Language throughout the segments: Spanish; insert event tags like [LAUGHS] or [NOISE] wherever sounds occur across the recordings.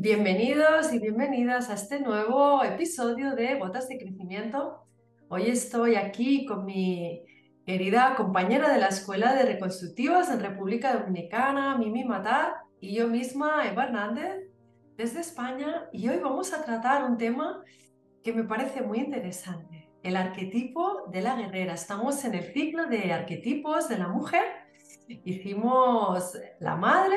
Bienvenidos y bienvenidas a este nuevo episodio de Botas de Crecimiento. Hoy estoy aquí con mi querida compañera de la Escuela de Reconstructivas en República Dominicana, Mimi Matar, y yo misma, Eva Hernández, desde España, y hoy vamos a tratar un tema que me parece muy interesante, el arquetipo de la guerrera. Estamos en el ciclo de arquetipos de la mujer. Hicimos la madre,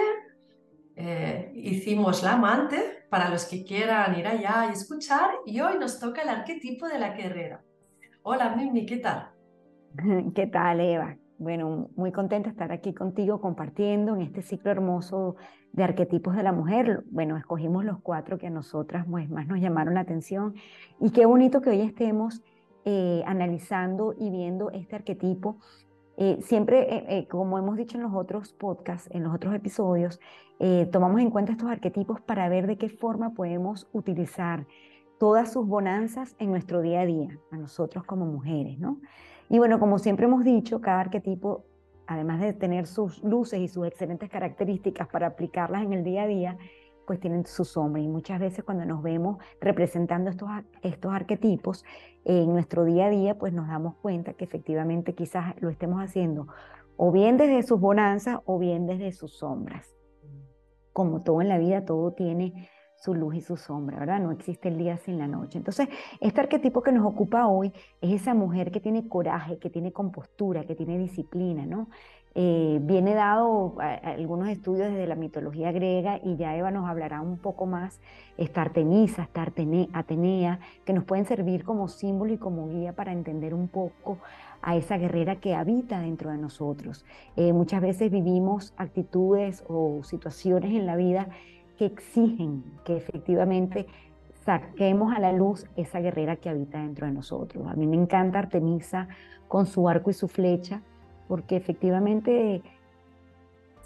eh, hicimos la amante para los que quieran ir allá y escuchar y hoy nos toca el arquetipo de la guerrera. Hola Mimi, ¿qué tal? [LAUGHS] ¿Qué tal Eva? Bueno, muy contenta de estar aquí contigo compartiendo en este ciclo hermoso de arquetipos de la mujer. Bueno, escogimos los cuatro que a nosotras pues, más nos llamaron la atención y qué bonito que hoy estemos eh, analizando y viendo este arquetipo eh, siempre, eh, eh, como hemos dicho en los otros podcasts, en los otros episodios, tomamos en cuenta estos arquetipos para ver de qué forma podemos utilizar todas sus bonanzas en nuestro día a día, a nosotros como mujeres, ¿no? Y bueno, como siempre hemos dicho, cada arquetipo, además de tener sus luces y sus excelentes características para aplicarlas en el día a día, pues tienen su sombra y muchas veces cuando nos vemos representando estos, estos arquetipos en nuestro día a día, pues nos damos cuenta que efectivamente quizás lo estemos haciendo o bien desde sus bonanzas o bien desde sus sombras. Como todo en la vida, todo tiene su luz y su sombra, ¿verdad? No existe el día sin la noche. Entonces, este arquetipo que nos ocupa hoy es esa mujer que tiene coraje, que tiene compostura, que tiene disciplina, ¿no? Eh, viene dado algunos estudios desde la mitología griega y ya Eva nos hablará un poco más, esta Artemisa, esta Atenea, que nos pueden servir como símbolo y como guía para entender un poco a esa guerrera que habita dentro de nosotros. Eh, muchas veces vivimos actitudes o situaciones en la vida que exigen que efectivamente saquemos a la luz esa guerrera que habita dentro de nosotros. A mí me encanta Artemisa con su arco y su flecha, porque efectivamente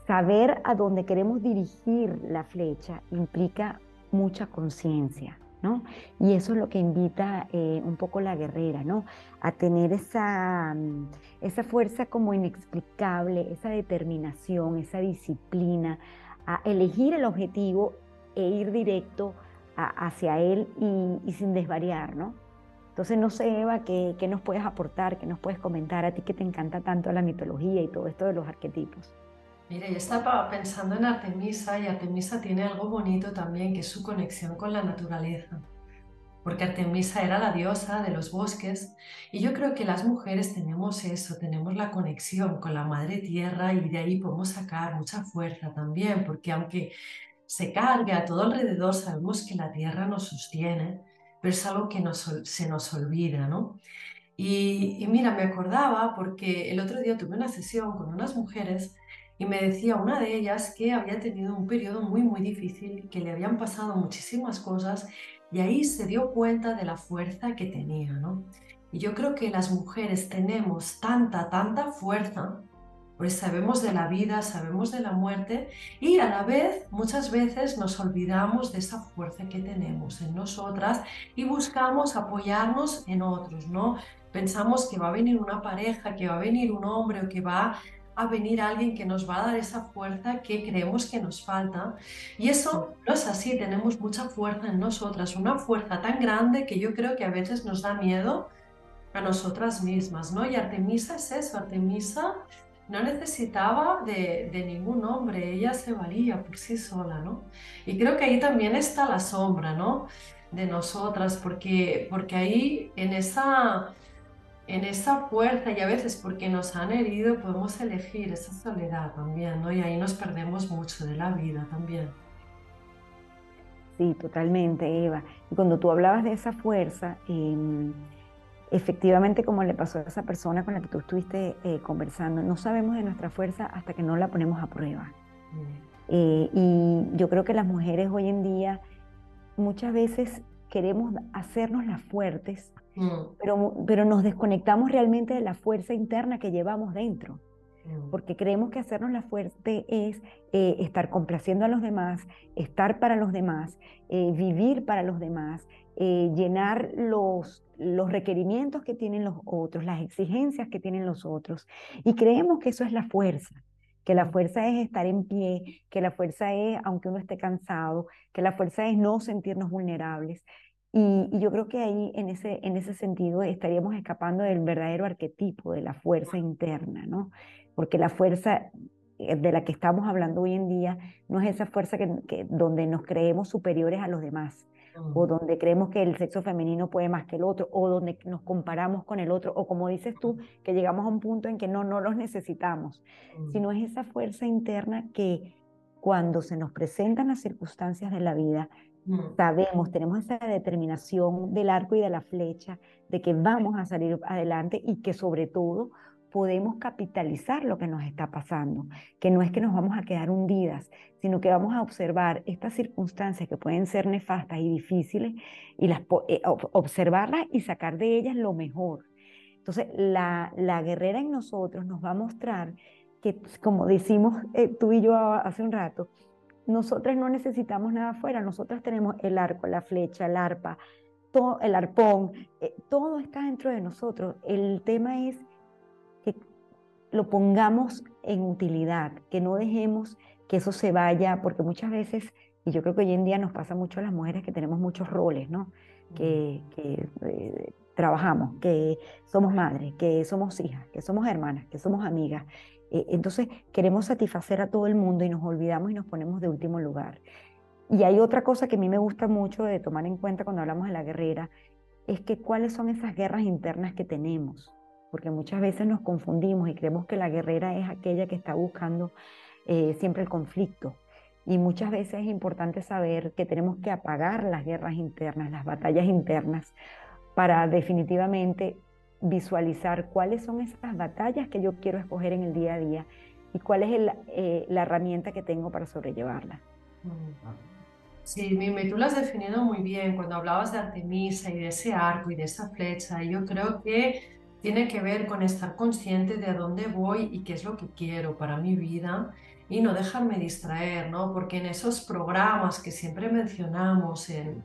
saber a dónde queremos dirigir la flecha implica mucha conciencia, ¿no? Y eso es lo que invita eh, un poco la guerrera, ¿no? A tener esa, mm, esa fuerza como inexplicable, esa determinación, esa disciplina, a elegir el objetivo e ir directo hacia él y, y sin desvariar, ¿no? Entonces, no sé, Eva, ¿qué, nos puedes aportar, qué nos puedes comentar a ti que te encanta tanto la mitología y todo esto de los arquetipos? Mira, yo estaba pensando en Artemisa y Artemisa tiene algo bonito también, que es su conexión con la naturaleza. Porque Artemisa era la diosa de los bosques y yo creo que las mujeres tenemos eso, tenemos la conexión con la madre tierra y de ahí podemos sacar mucha fuerza también, porque aunque se cargue a todo alrededor, sabemos que la tierra nos sostiene pero es algo que se nos olvida, ¿no? Y, mira, me acordaba porque el otro día tuve una sesión con unas mujeres y me decía una de ellas que había tenido un periodo muy, muy difícil, que le habían pasado muchísimas cosas y ahí se dio cuenta de la fuerza que tenía, ¿no? Y yo creo que las mujeres tenemos tanta, tanta fuerza pues sabemos de la vida, sabemos de la muerte y a la vez muchas veces nos olvidamos de esa fuerza que tenemos en nosotras y buscamos apoyarnos en otros, ¿no? Pensamos que va a venir una pareja, que va a venir un hombre o que va a venir alguien que nos va a dar esa fuerza que creemos que nos falta. Y eso no es así, tenemos mucha fuerza en nosotras, una fuerza tan grande que yo creo que a veces nos da miedo a nosotras mismas, ¿no? Y Artemisa es eso, Artemisa no necesitaba de, ningún hombre, ella se valía por sí sola, ¿no? Y creo que ahí también está la sombra, ¿no? De nosotras, porque, porque ahí en esa, en esa fuerza y a veces porque nos han herido podemos elegir esa soledad también, ¿no? Y ahí nos perdemos mucho de la vida también. Sí, totalmente, Eva. Y cuando tú hablabas de esa fuerza, eh, efectivamente como le pasó a esa persona con la que tú estuviste eh, conversando, no sabemos de nuestra fuerza hasta que no la ponemos a prueba. Mm. Eh, y yo creo que las mujeres hoy en día muchas veces queremos hacernos las fuertes, mm. pero, pero nos desconectamos realmente de la fuerza interna que llevamos dentro. Mm. Porque creemos que hacernos la fuerte es eh, estar complaciendo a los demás, estar para los demás, vivir para los demás, llenar los, los requerimientos que tienen los otros, las exigencias que tienen los otros. Y creemos que eso es la fuerza. que la fuerza es estar en pie, que la fuerza es, aunque uno esté cansado, que la fuerza es no sentirnos vulnerables. Y, yo creo que ahí, en ese, en ese sentido, estaríamos escapando del verdadero arquetipo de la fuerza interna, ¿no? Porque la fuerza eh, de la que estamos hablando hoy en día no es esa fuerza que, donde nos creemos superiores a los demás o donde creemos que el sexo femenino puede más que el otro o donde nos comparamos con el otro o como dices tú que llegamos a un punto en que no no los necesitamos sino es esa fuerza interna que cuando se nos presentan las circunstancias de la vida sabemos tenemos esa determinación del arco y de la flecha de que vamos a salir adelante y que sobre todo podemos capitalizar lo que nos está pasando, que no es que nos vamos a quedar hundidas, sino que vamos a observar estas circunstancias que pueden ser nefastas y difíciles y las, eh, observarlas y sacar de ellas lo mejor. Entonces, la, la guerrera en nosotros nos va a mostrar que, como decimos eh, tú y yo hace un rato, nosotras no necesitamos nada afuera, nosotras tenemos el arco, la flecha, el arpa, todo, el arpón, eh, todo está dentro de nosotros. El tema es lo pongamos en utilidad, que no dejemos que eso se vaya, porque muchas veces, y yo creo que hoy en día nos pasa mucho a las mujeres que tenemos muchos roles, ¿no? Que, eh, trabajamos, que somos madres, que somos hijas, que somos hermanas, que somos amigas. Eh, entonces queremos satisfacer a todo el mundo y nos olvidamos y nos ponemos de último lugar. Y hay otra cosa que a mí me gusta mucho de tomar en cuenta cuando hablamos de la guerrera, es que cuáles son esas guerras internas que tenemos porque muchas veces nos confundimos y creemos que la guerrera es aquella que está buscando eh, siempre el conflicto. Y muchas veces es importante saber que tenemos que apagar las guerras internas, las batallas internas, para definitivamente visualizar cuáles son esas batallas que yo quiero escoger en el día a día y cuál es eh, la herramienta que tengo para sobrellevarla. Sí, Mime, tú lo has definido muy bien cuando hablabas de Artemisa y de ese arco y de esa flecha. Yo creo que tiene que ver con estar consciente de a dónde voy y qué es lo que quiero para mi vida y no dejarme distraer, ¿no? Porque en esos programas que siempre mencionamos en,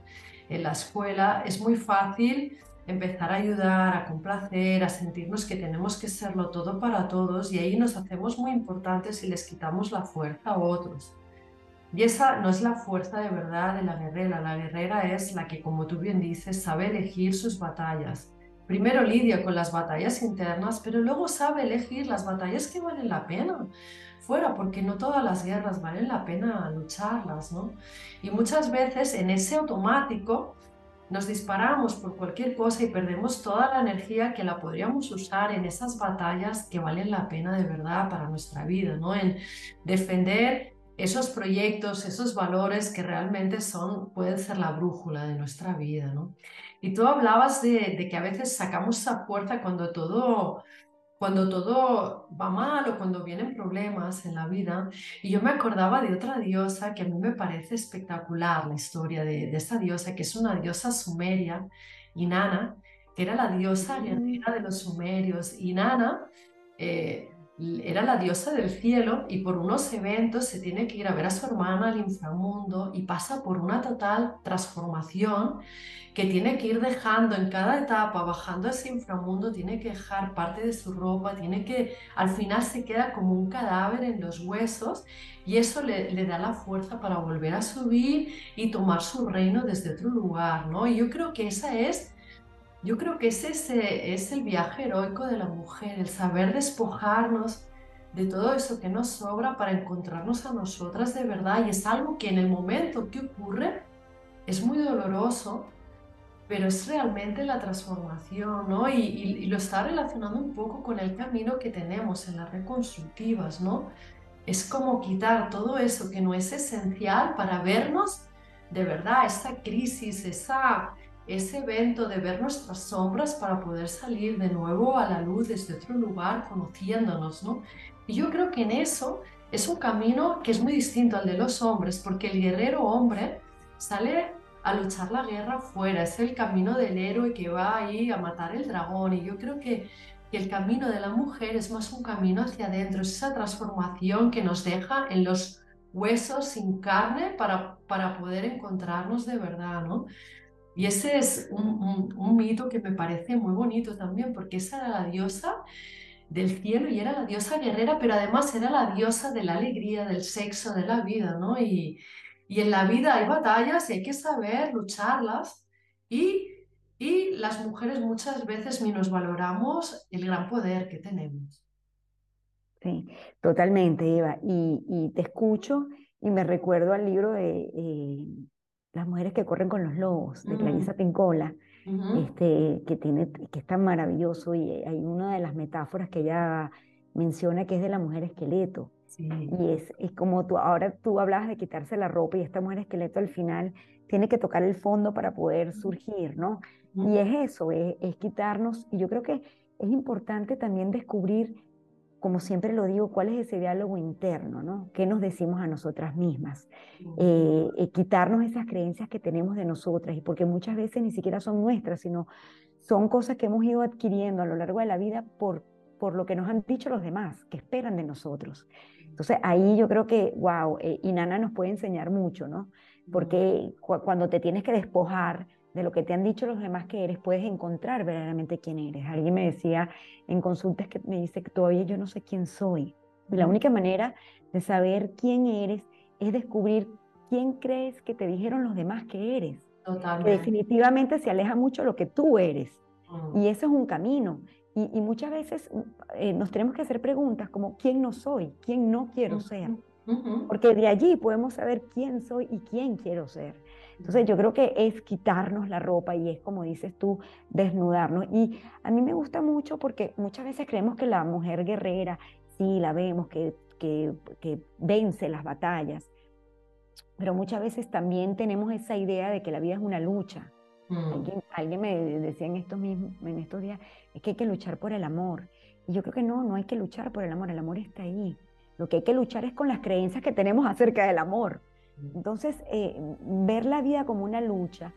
en la escuela es muy fácil empezar a ayudar, a complacer, a sentirnos que tenemos que serlo todo para todos y ahí nos hacemos muy importantes y les quitamos la fuerza a otros. Y esa no es la fuerza de verdad de la guerrera, la guerrera es la que, como tú bien dices, sabe elegir sus batallas, primero lidia con las batallas internas, pero luego sabe elegir las batallas que valen la pena fuera, porque no todas las guerras valen la pena lucharlas, ¿no? Y muchas veces en ese automático nos disparamos por cualquier cosa y perdemos toda la energía que la podríamos usar en esas batallas que valen la pena de verdad para nuestra vida, ¿no? En defender esos proyectos, esos valores que realmente son, pueden ser la brújula de nuestra vida, ¿no? Y tú hablabas de, que a veces sacamos esa fuerza cuando todo, cuando todo va mal o cuando vienen problemas en la vida. Y yo me acordaba de otra diosa que a mí me parece espectacular la historia de, de esta diosa, que es una diosa sumeria, Inanna, que era la diosa guerrera de los sumerios. Inanna eh, era la diosa del cielo y por unos eventos se tiene que ir a ver a su hermana al inframundo y pasa por una total transformación que tiene que ir dejando en cada etapa, bajando ese inframundo, tiene que dejar parte de su ropa, tiene que, al final se queda como un cadáver en los huesos y eso le, le da la fuerza para volver a subir y tomar su reino desde otro lugar, ¿no? Y yo creo que esa es yo creo que ese es el viaje heroico de la mujer, el saber despojarnos de todo eso que nos sobra para encontrarnos a nosotras de verdad. Y es algo que en el momento que ocurre es muy doloroso, pero es realmente la transformación, ¿no? Y, lo está relacionando un poco con el camino que tenemos en las reconstructivas, ¿no? Es como quitar todo eso que no es esencial para vernos de verdad, esa crisis, esa ese evento de ver nuestras sombras para poder salir de nuevo a la luz desde otro lugar, conociéndonos, ¿no? Y yo creo que en eso es un camino que es muy distinto al de los hombres, porque el guerrero hombre sale a luchar la guerra fuera, es el camino del héroe que va ahí a matar el dragón, y yo creo que, el camino de la mujer es más un camino hacia adentro, es esa transformación que nos deja en los huesos sin carne para, para poder encontrarnos de verdad, ¿no? Y ese es un, mito que me parece muy bonito también, porque esa era la diosa del cielo y era la diosa guerrera, pero además era la diosa de la alegría, del sexo, de la vida, ¿no? Y, y en la vida hay batallas y hay que saber lucharlas y, y las mujeres muchas veces menos valoramos el gran poder que tenemos. Sí, totalmente, Eva. Y, y te escucho y me recuerdo al libro de eh, Las mujeres que corren con los lobos, de Clarisa Pincola, este, que, tiene, que es tan maravilloso y hay una de las metáforas que ella menciona que es de la mujer esqueleto. Y es, es como tú, ahora tú hablabas de quitarse la ropa y esta mujer esqueleto al final tiene que tocar el fondo para poder surgir, ¿no? Y es eso, es, es quitarnos, y yo creo que es importante también descubrir como siempre lo digo, cuál es ese diálogo interno, ¿no? ¿Qué nos decimos a nosotras mismas? Eh, eh, quitarnos esas creencias que tenemos de nosotras, y porque muchas veces ni siquiera son nuestras, sino son cosas que hemos ido adquiriendo a lo largo de la vida por, por lo que nos han dicho los demás, que esperan de nosotros. Entonces ahí yo creo que, wow, eh, y Nana nos puede enseñar mucho, ¿no? Porque cuando te tienes que despojar, de lo que te han dicho los demás que eres, puedes encontrar verdaderamente quién eres. Alguien me decía en consultas que me dice que todavía yo no sé quién soy. Y la única manera de saber quién eres es descubrir quién crees que te dijeron los demás que eres. Que definitivamente se aleja mucho lo que tú eres. Y eso es un camino. Y, muchas veces eh, nos tenemos que hacer preguntas como quién no soy, quién no quiero ser. Porque de allí podemos saber quién soy y quién quiero ser. Entonces yo creo que es quitarnos la ropa y es como dices tú, desnudarnos. Y a mí me gusta mucho porque muchas veces creemos que la mujer guerrera, sí, la vemos, que, que, vence las batallas, pero muchas veces también tenemos esa idea de que la vida es una lucha. Mm. Alguien, me decía en estos, mismos, en estos días, es que hay que luchar por el amor. Y yo creo que no, no hay que luchar por el amor, el amor está ahí. Lo que hay que luchar es con las creencias que tenemos acerca del amor. Entonces, eh, ver la vida como una lucha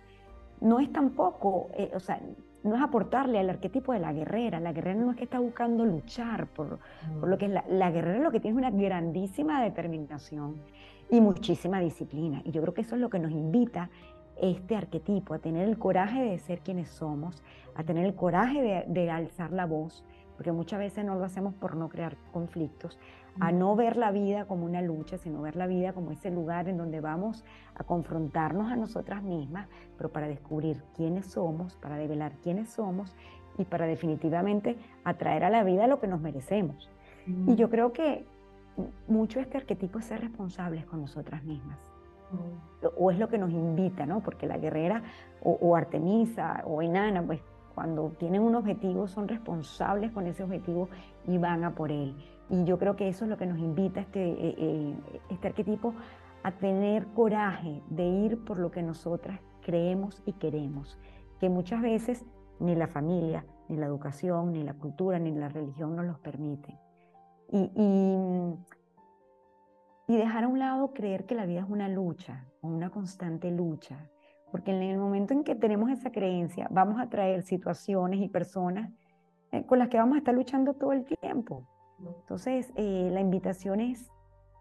no es tampoco, eh, o sea, no es aportarle al arquetipo de la guerrera. La guerrera no es que está buscando luchar por, por lo que es la, la, guerrera, lo que tiene es una grandísima determinación y muchísima disciplina. Y yo creo que eso es lo que nos invita este arquetipo, a tener el coraje de ser quienes somos, a tener el coraje de, de alzar la voz, porque muchas veces no lo hacemos por no crear conflictos, a no ver la vida como una lucha, sino ver la vida como ese lugar en donde vamos a confrontarnos a nosotras mismas, pero para descubrir quiénes somos, para develar quiénes somos y para definitivamente atraer a la vida lo que nos merecemos. Y yo creo que mucho este arquetipo es ser responsables con nosotras mismas. O es lo que nos invita, ¿no? Porque la guerrera o, o Artemisa o Enana, pues cuando tienen un objetivo son responsables con ese objetivo y van a por él. Y yo creo que eso es lo que nos invita este, eh, eh, este arquetipo a tener coraje de ir por lo que nosotras creemos y queremos, que muchas veces ni la familia, ni la educación, ni la cultura, ni la religión nos los permiten. Y, y, y dejar a un lado creer que la vida es una lucha, una constante lucha, porque en el momento en que tenemos esa creencia, vamos a traer situaciones y personas eh, con las que vamos a estar luchando todo el tiempo. Entonces, eh, la invitación es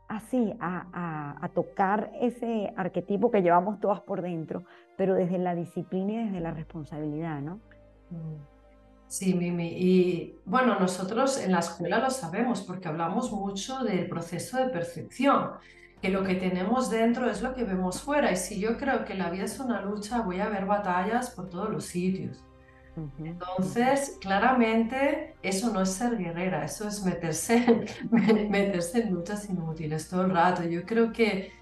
así, a, tocar ese arquetipo que llevamos todas por dentro, pero desde la disciplina y desde la responsabilidad, ¿no? Mm. Sí, Mimi. Y bueno, nosotros en la escuela lo sabemos porque hablamos mucho del proceso de percepción, que lo que tenemos dentro es lo que vemos fuera. Y si yo creo que la vida es una lucha, voy a ver batallas por todos los sitios. Entonces, claramente, eso no es ser guerrera, eso es meterse, [LAUGHS] meterse en luchas inútiles todo el rato. Yo creo que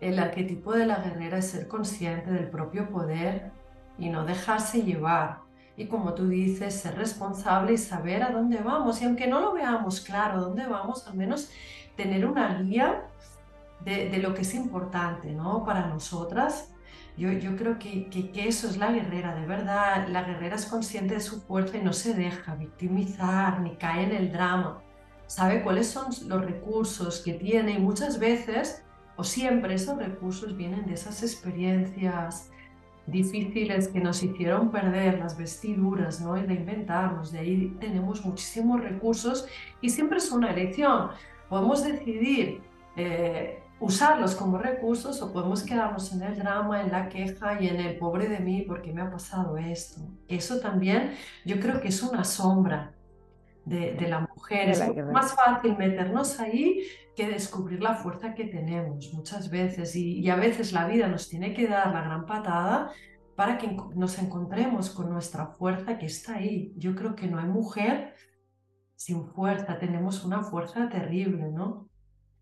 el arquetipo de la guerrera es ser consciente del propio poder y no dejarse llevar. Y como tú dices, ser responsable y saber a dónde vamos. Y aunque no lo veamos claro a dónde vamos, al menos tener una guía de, de lo que es importante ¿no? para nosotras yo, yo creo que, que, eso es la guerrera, de verdad. La guerrera es consciente de su fuerza y no se deja victimizar ni cae en el drama. Sabe cuáles son los recursos que tiene y muchas veces o siempre esos recursos vienen de esas experiencias difíciles que nos hicieron perder las vestiduras ¿no? y reinventarnos. De ahí tenemos muchísimos recursos y siempre es una elección. Podemos decidir eh, usarlos como recursos o podemos quedarnos en el drama, en la queja y en el pobre de mí porque me ha pasado esto. Eso también yo creo que es una sombra de, la mujer. es más fácil meternos ahí que descubrir la fuerza que tenemos muchas veces. Y, y, a veces la vida nos tiene que dar la gran patada para que nos encontremos con nuestra fuerza que está ahí. Yo creo que no hay mujer sin fuerza, tenemos una fuerza terrible, ¿no?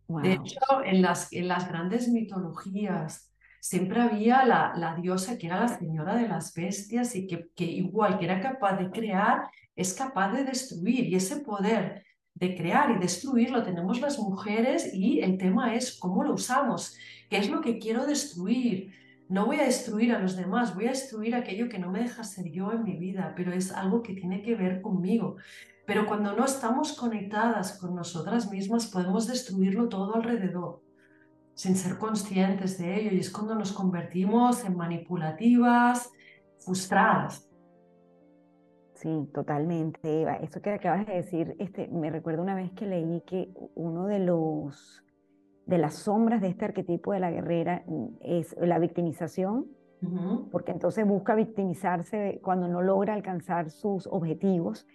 De hecho, en las, en las grandes mitologías siempre había la, la, diosa que era la señora de las bestias y que, que igual que era capaz de crear, es capaz de destruir. Y ese poder de crear y destruir lo tenemos las mujeres y el tema es cómo lo usamos, qué es lo que quiero destruir. No voy a destruir a los demás, voy a destruir aquello que no me deja ser yo en mi vida, pero es algo que tiene que ver conmigo. Pero cuando no estamos conectadas con nosotras mismas, podemos destruirlo todo alrededor, sin ser conscientes de ello. Y es cuando nos convertimos en manipulativas, frustradas. Sí, totalmente, Eva. Eso que acabas de decir, este, me recuerdo una vez que leí que uno de los de las sombras de este arquetipo de la guerrera es la victimización, porque entonces busca victimizarse cuando no logra alcanzar sus objetivos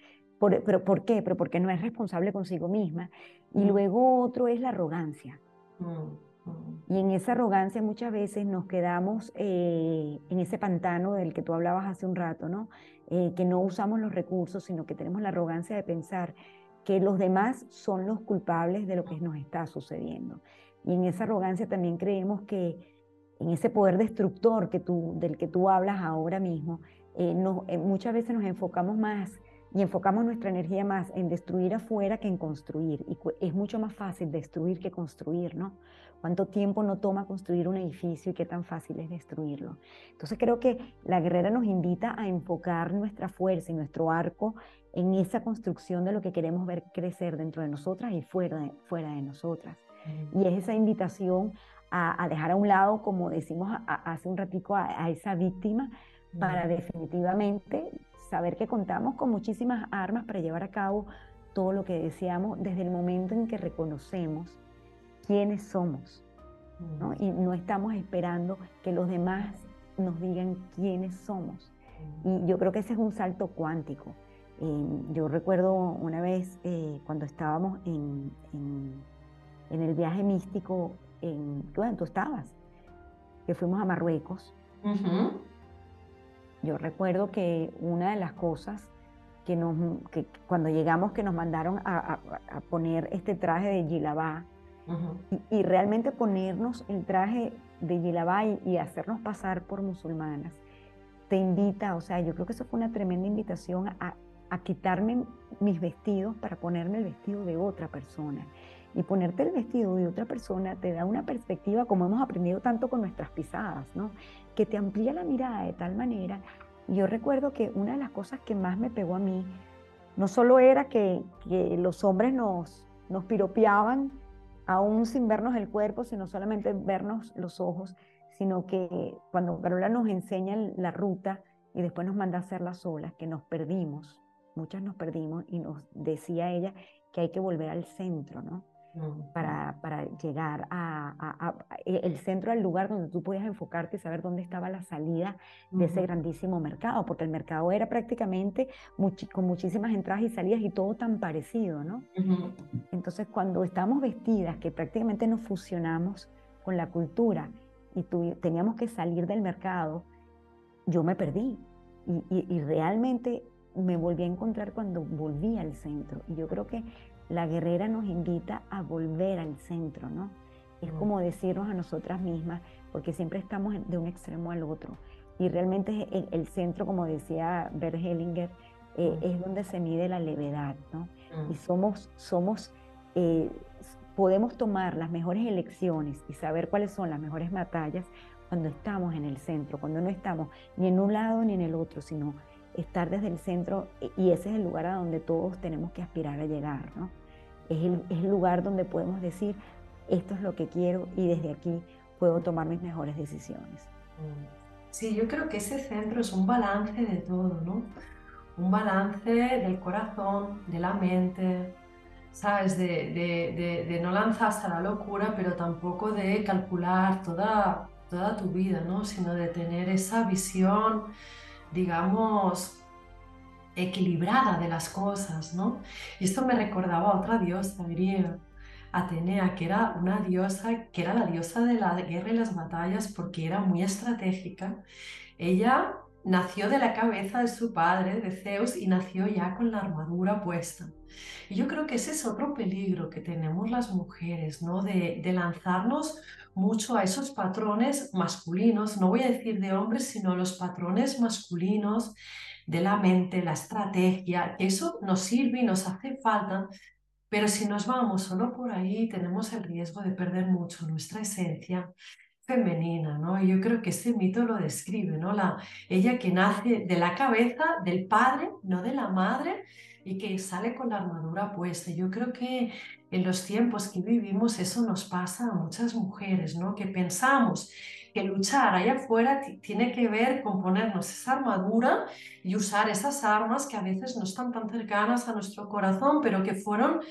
¿Pero por qué? Pero porque no es responsable consigo misma. Y mm. luego otro es la arrogancia. Mm, mm. Y en esa arrogancia muchas veces nos quedamos eh, en ese pantano del que tú hablabas hace un rato, ¿no? Eh, que no usamos los recursos, sino que tenemos la arrogancia de pensar que los demás son los culpables de lo que nos está sucediendo. Y en esa arrogancia también creemos que en ese poder destructor que tú, del que tú hablas ahora mismo, eh, muchas veces nos enfocamos más y enfocamos nuestra energía más en destruir afuera que en construir. Y es mucho más fácil destruir que construir, ¿no? ¿Cuánto tiempo no toma construir un edificio y qué tan fácil es destruirlo? Entonces creo que la guerrera nos invita a enfocar nuestra fuerza y nuestro arco en esa construcción de lo que queremos ver crecer dentro de nosotras y fuera de, fuera de nosotras. Y es esa invitación a, dejar a un lado, como decimos hace un ratico, a, a esa víctima para definitivamente saber que contamos con muchísimas armas para llevar a cabo todo lo que deseamos desde el momento en que reconocemos quiénes somos. Y no estamos esperando que los demás nos digan quiénes somos. Y yo creo que ese es un salto cuántico. yo recuerdo una vez eh, cuando estábamos en, en, el viaje místico, en, bueno, tú estabas, que fuimos a Marruecos. Yo recuerdo que una de las cosas que, nos, que cuando llegamos que nos mandaron a, poner este traje de Gilabá y, realmente ponernos el traje de Gilabá y, hacernos pasar por musulmanas, te invita, o sea, yo creo que eso fue una tremenda invitación a, a quitarme mis vestidos para ponerme el vestido de otra persona. Y ponerte el vestido de otra persona te da una perspectiva, como hemos aprendido tanto con nuestras pisadas, ¿no? que te amplía la mirada de tal manera. Yo recuerdo que una de las cosas que más me pegó a mí, no solo era que, que los hombres nos, nos piropeaban, aún sin vernos el cuerpo, sino solamente vernos los ojos, sino que cuando Carola nos enseña la ruta y después nos manda a hacer las olas, que nos perdimos, muchas nos perdimos y nos decía ella que hay que volver al centro, ¿no? Para, para, llegar a, e, el centro del lugar donde tú podías enfocarte y saber dónde estaba la salida de ese grandísimo mercado, porque el mercado era prácticamente con muchísimas entradas y salidas y todo tan parecido, ¿no? Entonces, cuando estamos vestidas, que prácticamente nos fusionamos con la cultura y teníamos que salir del mercado, yo me perdí y, y realmente me volví a encontrar cuando volví al centro. Y yo creo que la guerrera nos invita a volver al centro, ¿no? Es como decirnos a nosotras mismas, porque siempre estamos de un extremo al otro. Y realmente el, centro, como decía Bert Hellinger, eh, es donde se mide la levedad, ¿no? Y somos, somos eh, podemos tomar las mejores elecciones y saber cuáles son las mejores batallas cuando estamos en el centro, cuando no estamos ni en un lado ni en el otro, sino estar desde el centro y ese es el lugar a donde todos tenemos que aspirar a llegar, ¿no? Es el, lugar donde podemos decir, esto es lo que quiero y desde aquí puedo tomar mis mejores decisiones. Sí, yo creo que ese centro es un balance de todo, ¿no? Un balance del corazón, de la mente, ¿sabes? De, de, de, no lanzarse a la locura, pero tampoco de calcular toda, toda tu vida, ¿no? Sino de tener esa visión digamos, equilibrada de las cosas, ¿no? Y esto me recordaba a otra diosa griega, Atenea, que era una diosa, que era la diosa de la guerra y las batallas porque era muy estratégica. Ella nació de la cabeza de su padre, de Zeus, y nació ya con la armadura puesta. Y yo creo que ese es otro peligro que tenemos las mujeres, ¿no? De, de lanzarnos mucho a esos patrones masculinos, no voy a decir de hombres, sino los patrones masculinos de la mente, la estrategia, eso nos sirve y nos hace falta, pero si nos vamos solo por ahí, tenemos el riesgo de perder mucho nuestra esencia femenina, ¿no? Yo creo que este mito lo describe, ¿no? La, ella que nace de la cabeza del padre, no de la madre, y que sale con la armadura puesta. Yo creo que en los tiempos que vivimos eso nos pasa a muchas mujeres, ¿no? Que pensamos que luchar allá afuera tiene que ver con ponernos esa armadura y usar esas armas que a veces no están tan cercanas a nuestro corazón, pero que fueron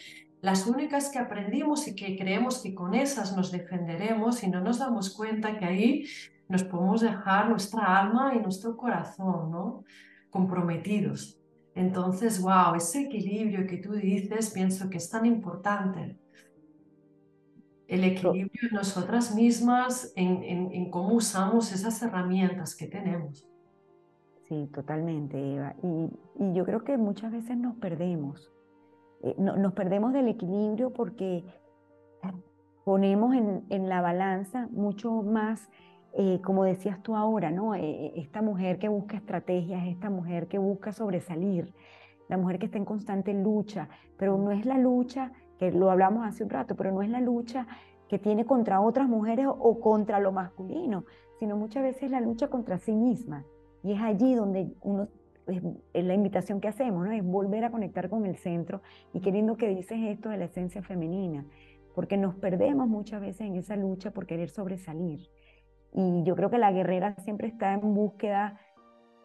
las únicas que aprendimos y que creemos que con esas nos defenderemos y no nos damos cuenta que ahí nos podemos dejar nuestra alma y nuestro corazón, ¿no? Comprometidos. Entonces, wow, ese equilibrio que tú dices, pienso que es tan importante el equilibrio en nosotras mismas, en, en, cómo usamos esas herramientas que tenemos. Sí, totalmente, Eva. Y, y yo creo que muchas veces nos perdemos. Eh, no, nos perdemos del equilibrio porque ponemos en, en la balanza mucho más, eh, como decías tú ahora, ¿no? Eh, esta mujer que busca estrategias, esta mujer que busca sobresalir, la mujer que está en constante lucha, pero no es la lucha lo hablamos hace un rato, pero no es la lucha que tiene contra otras mujeres o contra lo masculino, sino muchas veces la lucha contra sí misma. Y es allí donde uno, es, la invitación que hacemos, ¿no? es volver a conectar con el centro y queriendo que dices esto de la esencia femenina, porque nos perdemos muchas veces en esa lucha por querer sobresalir. Y yo creo que la guerrera siempre está en búsqueda,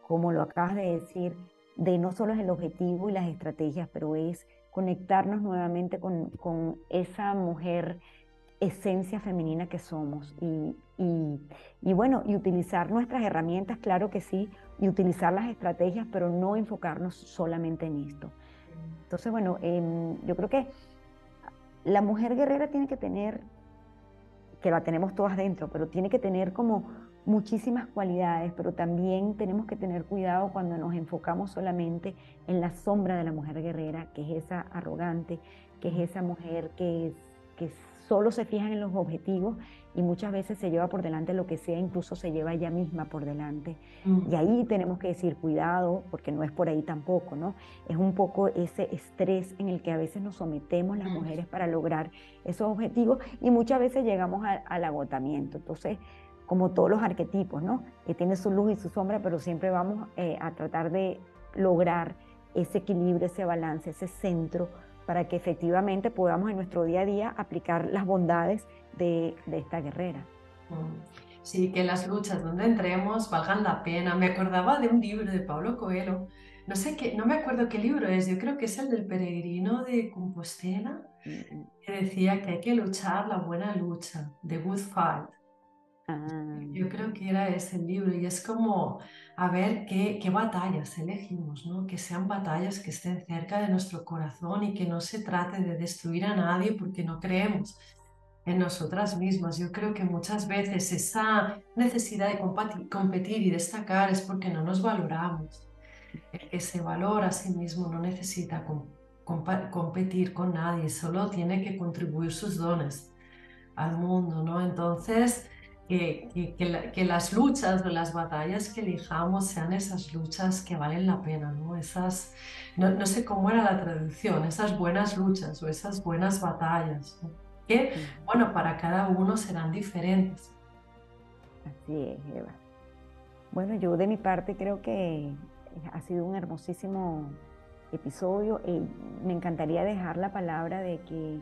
como lo acabas de decir, de no solo es el objetivo y las estrategias, pero es conectarnos nuevamente con, con esa mujer esencia femenina que somos y, y, bueno, y utilizar nuestras herramientas, claro que sí, y utilizar las estrategias, pero no enfocarnos solamente en esto. Entonces, bueno, yo creo que la mujer guerrera tiene que tener, que la tenemos todas dentro, pero tiene que tener como muchísimas cualidades, pero también tenemos que tener cuidado cuando nos enfocamos solamente en la sombra de la mujer guerrera, que es esa arrogante, que es esa mujer que, que solo se fija en los objetivos y muchas veces se lleva por delante lo que sea, incluso se lleva ella misma por delante. Mm. Y ahí tenemos que decir cuidado, porque no es por ahí tampoco, ¿no? Es un poco ese estrés en el que a veces nos sometemos las mujeres para lograr esos objetivos y muchas veces llegamos al agotamiento. Entonces, como todos los arquetipos, ¿no? Que tiene su luz y su sombra, pero siempre vamos eh, a tratar de lograr ese equilibrio, ese balance, ese centro, para que efectivamente podamos en nuestro día a día aplicar las bondades de, esta guerrera. Mm. Sí, que las luchas donde entremos valgan la pena. Me acordaba de un libro de Pablo Coelho, no sé qué, no me acuerdo qué libro es, yo creo que es el del peregrino de Compostela, mm, mm. que decía que hay que luchar la buena lucha, the good fight. Ah. Yo creo que era ese libro y es como a ver qué, qué, batallas elegimos, ¿no? que sean batallas que estén cerca de nuestro corazón y que no se trate de destruir a nadie porque no creemos en nosotras mismas. Yo creo que muchas veces esa necesidad de competir y destacar es porque no nos valoramos. El que se valora a sí mismo no necesita competir con nadie, solo tiene que contribuir sus dones al mundo, ¿no? Entonces, que, que, las luchas o las batallas que elijamos sean esas luchas que valen la pena, ¿no? Esas, no, sé cómo era la traducción, esas buenas luchas o esas buenas batallas, que, bueno, para cada uno serán diferentes. Así es, Eva. Bueno, yo de mi parte creo que ha sido un hermosísimo episodio. y me encantaría dejar la palabra de que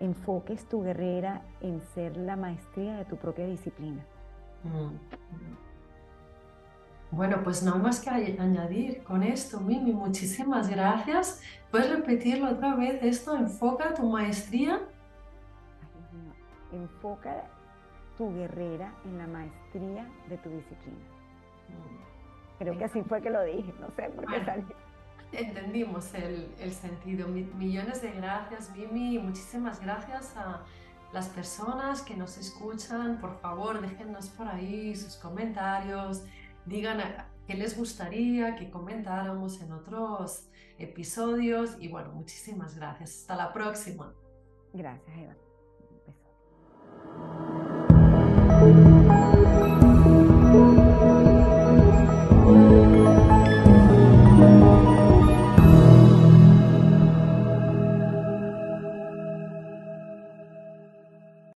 enfoques tu guerrera en ser la maestría de tu propia disciplina. Mm. Bueno, pues no más que añadir con esto, Mimi, muchísimas gracias. ¿Puedes repetirlo otra vez esto? Enfoca tu maestría. Enfoca tu guerrera en la maestría de tu disciplina. Mm. Creo que así fue que lo dije, no sé por qué salió. Entendimos el, sentido. millones de gracias, Mimi, muchísimas gracias a las personas que nos escuchan. Por favor, déjennos por ahí sus comentarios, digan qué les gustaría que comentáramos en otros episodios y bueno, muchísimas gracias. Hasta la próxima. Gracias, Eva.